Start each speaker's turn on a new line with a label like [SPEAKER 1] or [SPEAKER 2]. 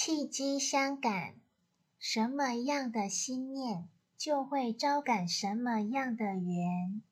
[SPEAKER 1] 契机相感，什么样的心念就会招感什么样的缘。